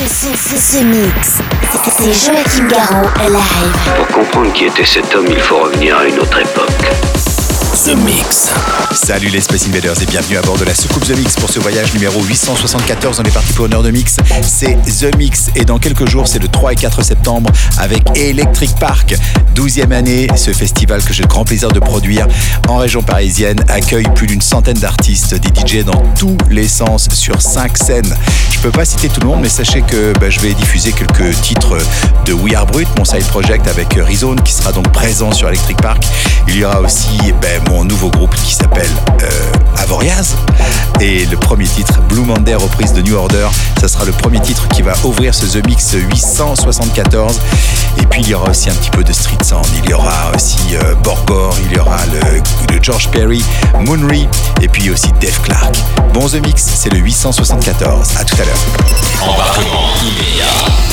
The Mix. C'est Joachim Garraud live. Pour comprendre qui était cet homme, il faut revenir à une autre époque. The Mix. Salut les Space Invaders et bienvenue à bord de la soucoupe The Mix pour ce voyage numéro 874. On est parti pour une de mix. C'est The Mix et dans quelques jours, c'est le 3 et 4 septembre avec Electric Park. 12e année, ce festival que j'ai le grand plaisir de produire en région parisienne accueille plus d'une centaine d'artistes, des DJ dans tous les sens sur 5 scènes. Je peux pas citer tout le monde, mais sachez que bah, je vais diffuser quelques titres de We Are Brut, mon side project avec Rizone qui sera donc présent sur Electric Park. Il y aura aussi ben, mon nouveau groupe qui s'appelle euh, Avoriaz. Et le premier titre, Blue Monday, reprise de New Order, ça sera le premier titre qui va ouvrir ce The Mix 874. Et puis il y aura aussi un petit peu de Street Sound, il y aura aussi euh, Borgor, il y aura le, le George Perry, Moonry, et puis aussi Dave Clark. Bon The Mix, c'est le 874. À tout à l'heure. Embarquement immédiat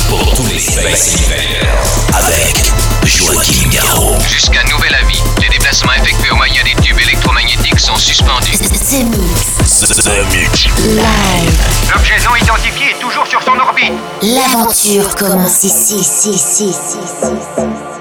pour tous les Space Invaders avec Joachim Garraud. Jusqu'à nouvel avis, les déplacements effectués au moyen des tubes électromagnétiques sont suspendus. The Mix. The Mix. Live. L'objet non identifié est toujours sur son orbite. L'aventure commence ici, ici, ici, ici, ici,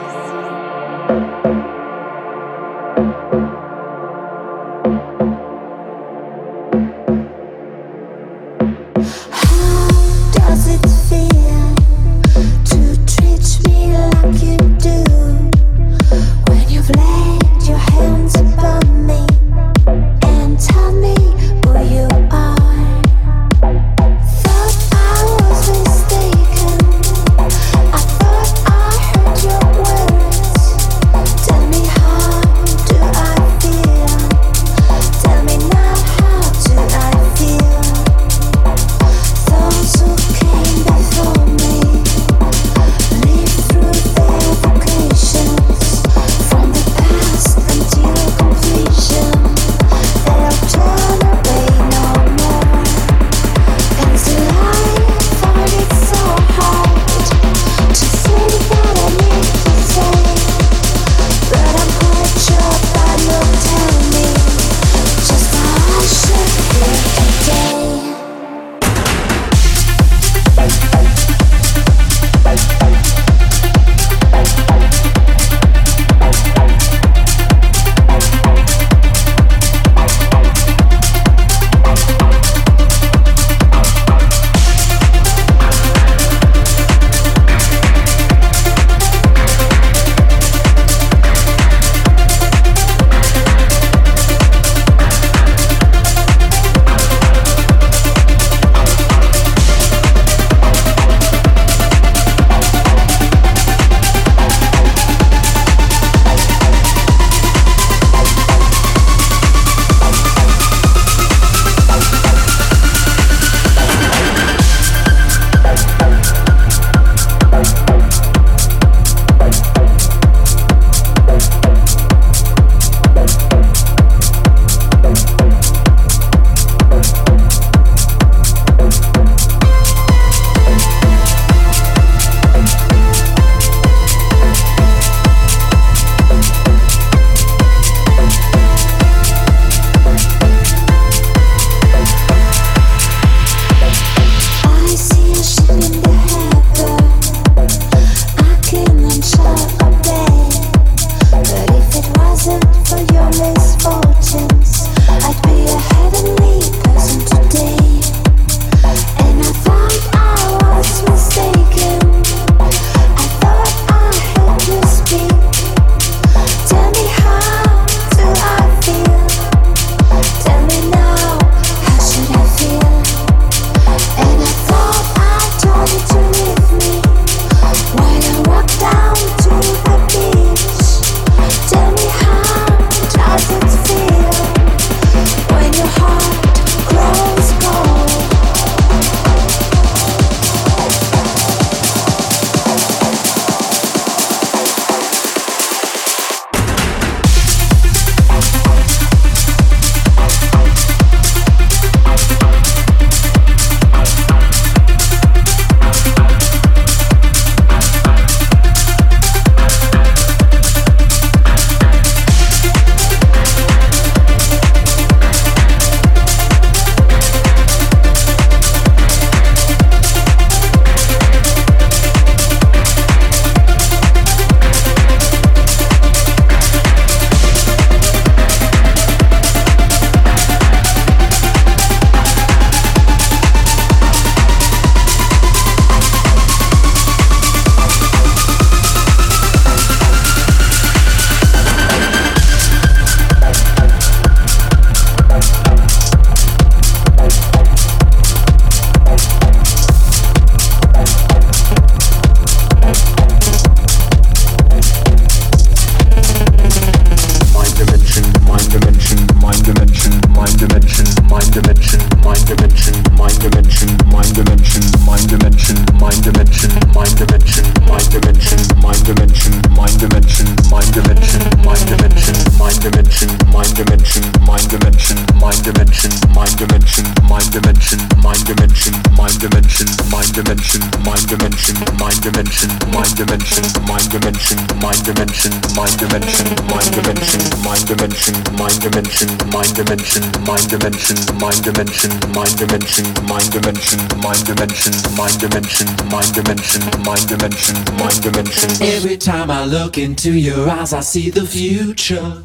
mind dimension, mind dimension, mind dimension, mind dimension, mind dimension, mind dimension, mind dimension, mind dimension, mind dimension, mind dimension. Every time I look into your eyes, I see the future.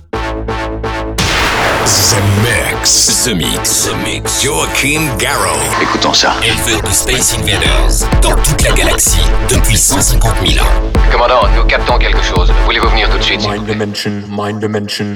The Mix. The Mix. The Mix. Joachim Garrow. Écoutons ça. Éleveur de Space Invaders. Dans toute la galaxie. Depuis 150 000 ans. Commandant, nous captons quelque chose. Voulez-vous venir tout de suite, Mind dimension, mind dimension.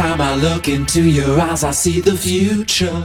Time I look into your eyes, I see the future.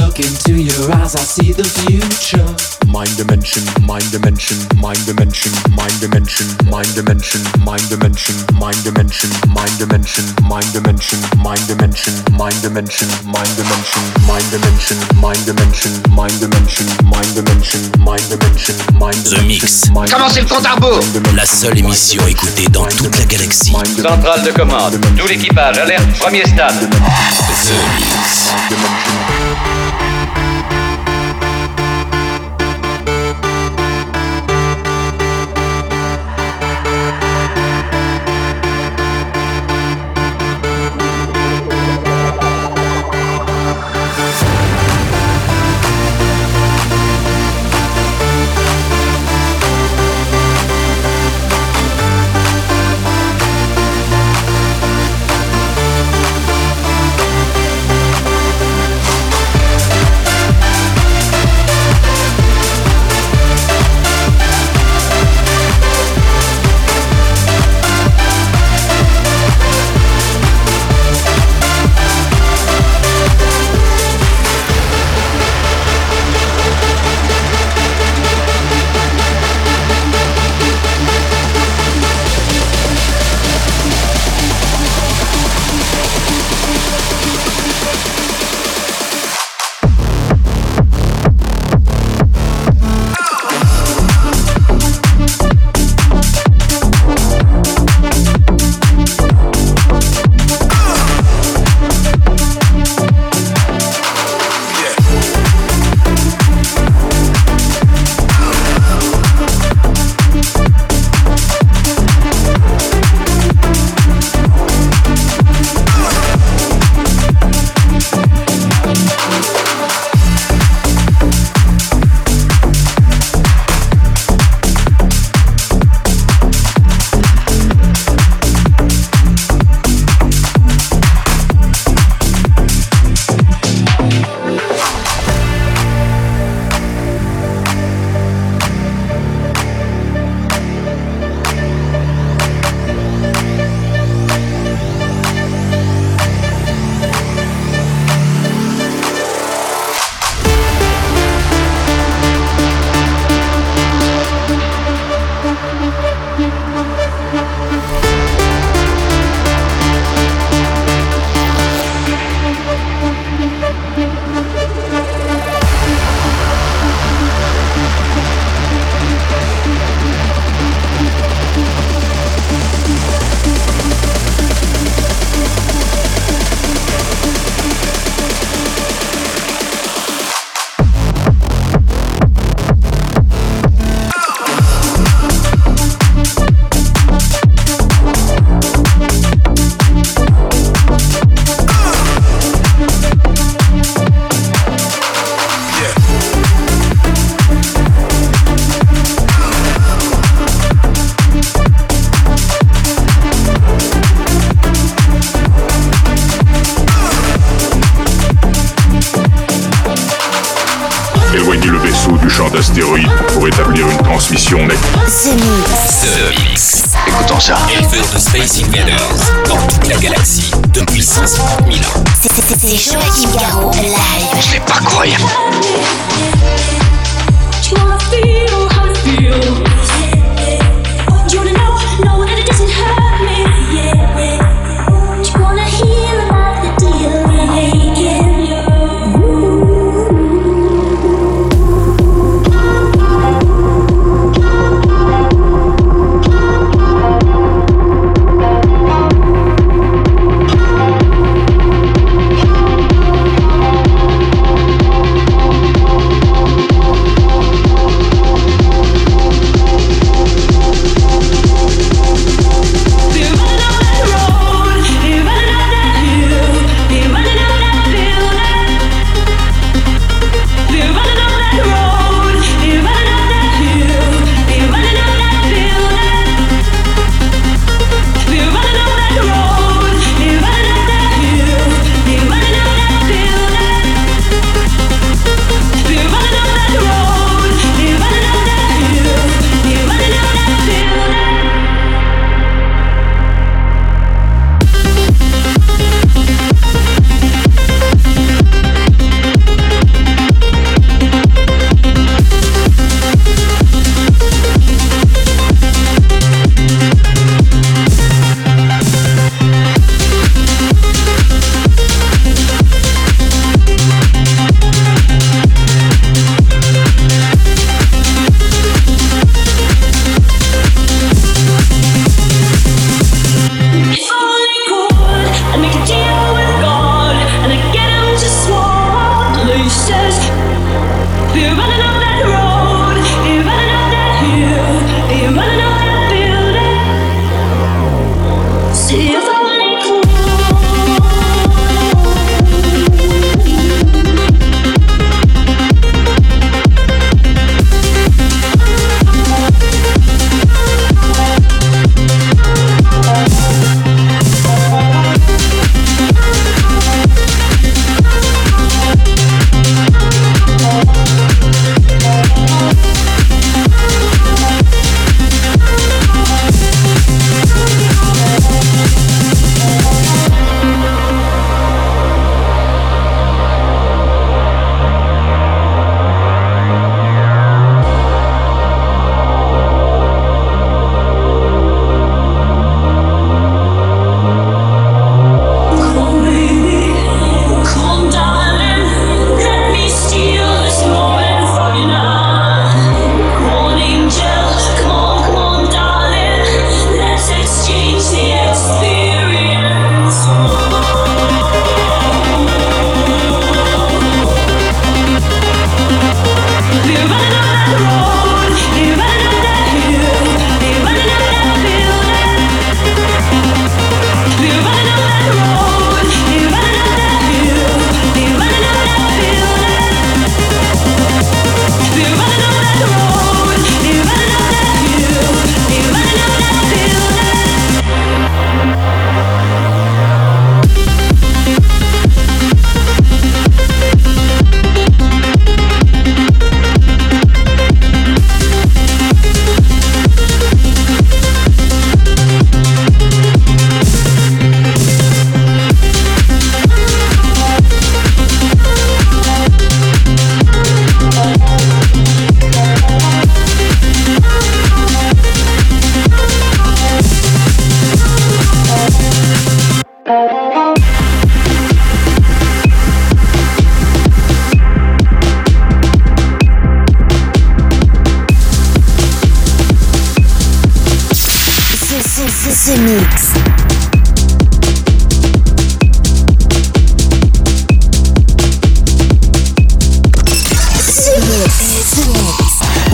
Look into your eyes, I see the future. Mind dimension, mind dimension, mind dimension, mind dimension, mind dimension, mind dimension, mind dimension, mind dimension, mind dimension, mind dimension, mind dimension, mind dimension, mind dimension, mind dimension, mind dimension, mind dimension, mind dimension, mind The Mix. Commencez le compte à rebours. La seule émission écoutée dans toute la galaxie. Centrale de commande. Tout l'équipage, alerte, premier stade. The Mix.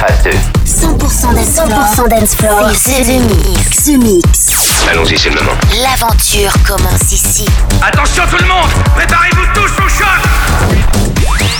Phase 2. 100% dance, 100% dance floor. C'est The Mix. The Mix. Allons-y, c'est le moment. L'aventure commence ici. Attention tout le monde Préparez-vous tous au choc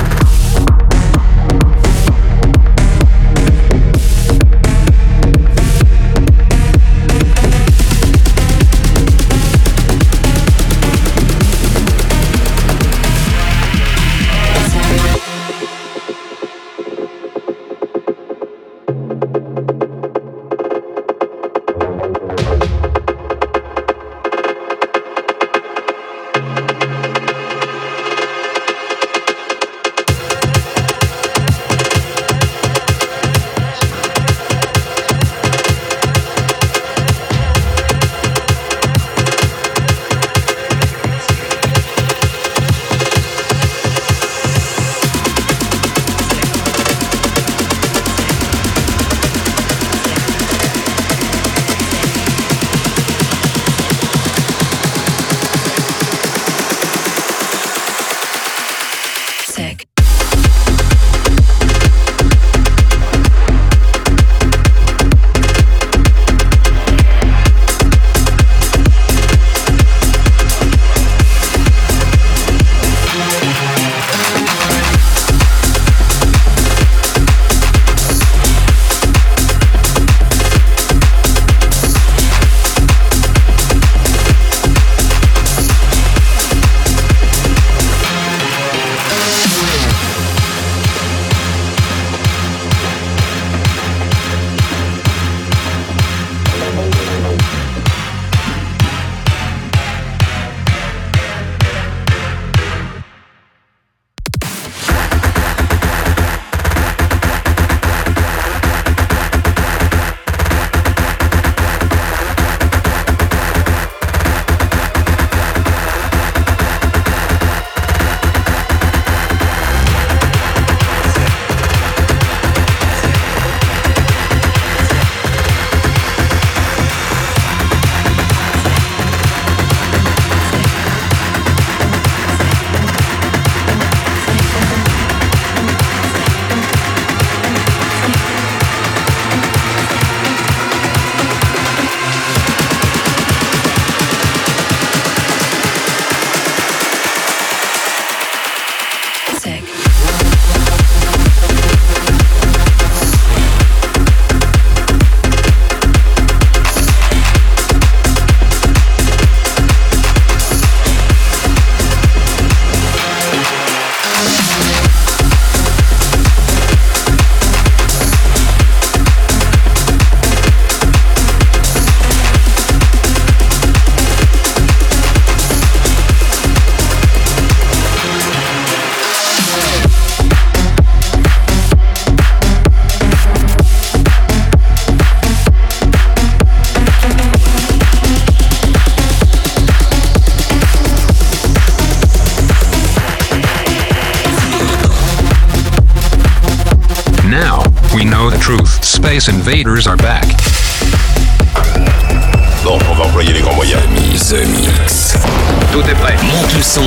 Invaders are back. Bon, on va employer les grands moyens. The Mix. Tout est prêt. Monte le son.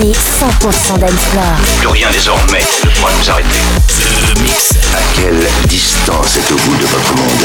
Condensé 100% dancefloor. Plus rien désormais ne pourra nous arrêter. The Mix. À quelle distance êtes-vous de votre monde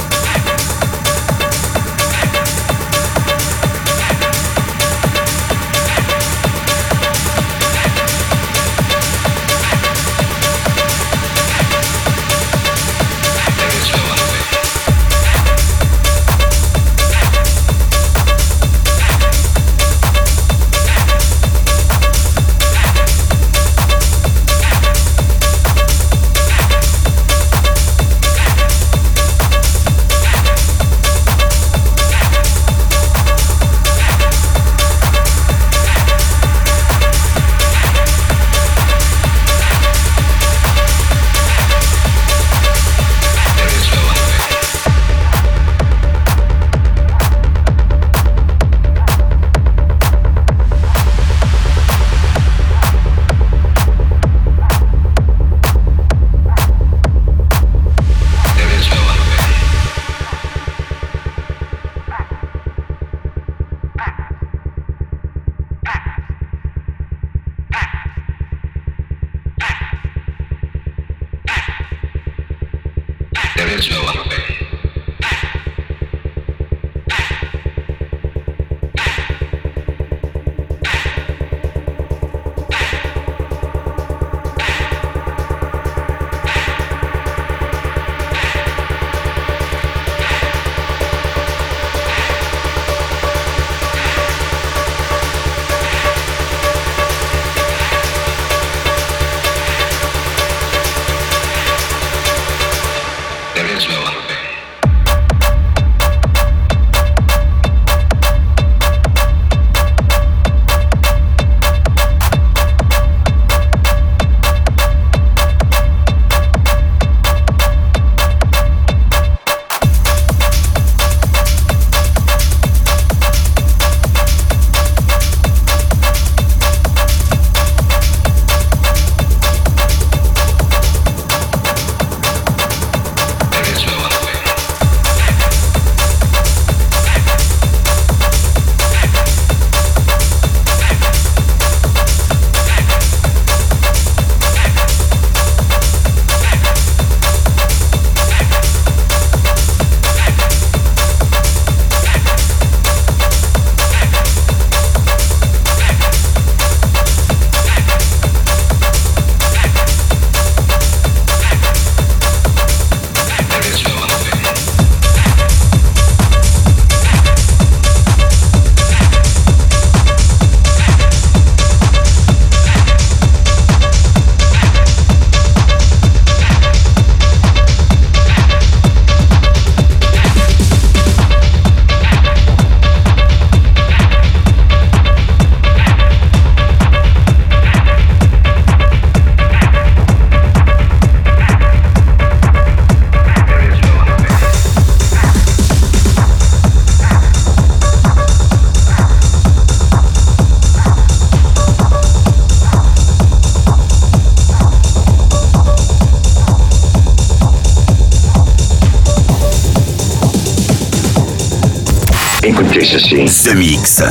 The Mix.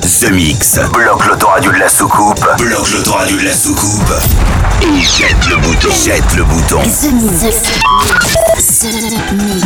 The Mix. Bloque l'autoradio de la soucoupe. Bloque l'autoradio de la soucoupe. Et jette le bouton. Jette le bouton. The Mix. The Mix.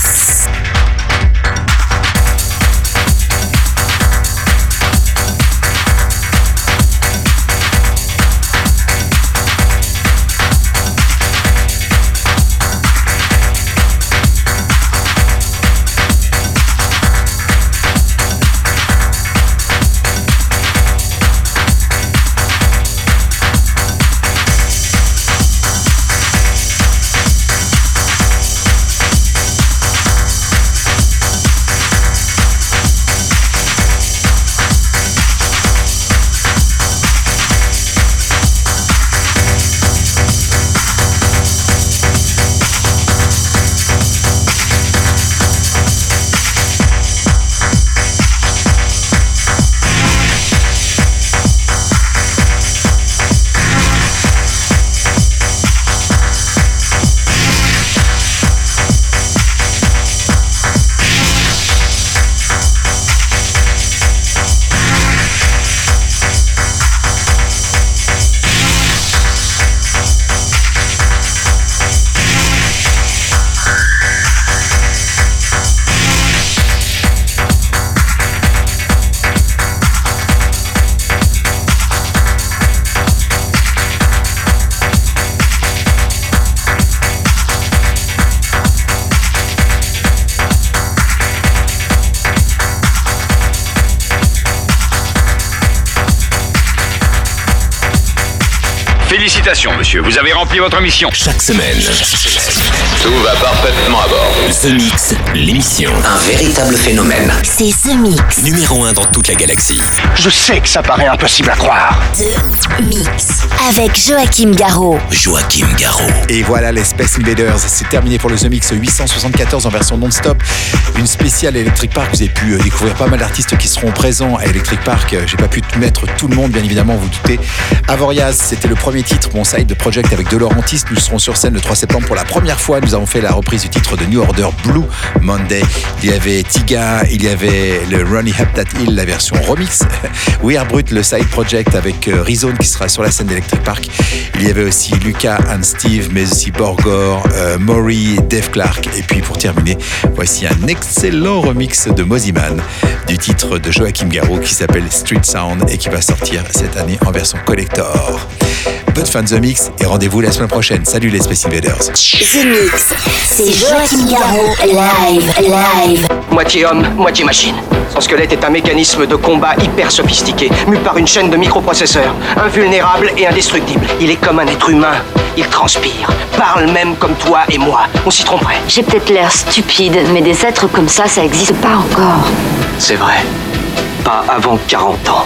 Vous avez rempli votre mission. Chaque semaine, tout va parfaitement à bord. The Mix, l'émission. Un véritable phénomène. C'est The Mix. Numéro 1 dans toute la galaxie. Je sais que ça paraît impossible à croire. The Mix. Avec Joachim Garraud. Joachim Garraud. Et voilà les Space Invaders. C'est terminé pour le The Mix 874 en version non-stop. Une spéciale Electric Park. Vous avez pu euh, découvrir pas mal d'artistes qui seront présents à Electric Park. Euh, j'ai pas pu mettre tout le monde, bien évidemment, vous doutez. Avoriaz, c'était le premier titre mon side project avec De Laurentiis. Nous serons sur scène le 3 septembre pour la première fois. Nous avons fait la reprise du titre de New Order Blue Monday. Il y avait Tiga, il y avait le Ronnie Up Hill, la version remix. We Are Brut, le side project avec euh, Rizone qui sera sur la scène d'Electric Park. Il y avait aussi Lucas and Steve, mais aussi Borgor, euh, Maury, Dave Clark. Et puis pour terminer, voici un excellent remix de Moziman du titre de Joachim Garraud qui s'appelle Street Sound et qui va sortir cette année en version collector. Bonne fin de The Mix et rendez-vous la semaine prochaine. Salut les Space Invaders. The Mix, c'est Joachim Garraud, live, live. Moitié homme, moitié machine. Son squelette est un mécanisme de combat hyper sophistiqué, mu par une chaîne de microprocesseurs, invulnérable et indestructible. Il est comme un être humain. Il transpire, parle même comme toi et moi. On s'y tromperait. J'ai peut-être l'air stupide, mais des êtres comme ça, ça existe pas encore. C'est vrai. Pas avant 40 ans.